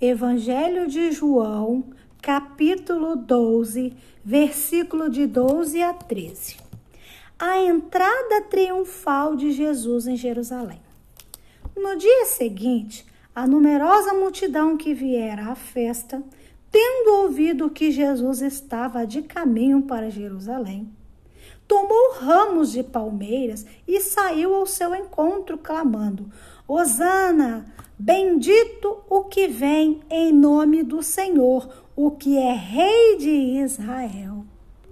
Evangelho de João, capítulo 12, versículo de 12 a 13. A entrada triunfal de Jesus em Jerusalém. No dia seguinte, a numerosa multidão que viera à festa, tendo ouvido que Jesus estava de caminho para Jerusalém, tomou ramos de palmeiras e saiu ao seu encontro, clamando: Hosana! Bendito o que vem em nome do Senhor, o que é Rei de Israel.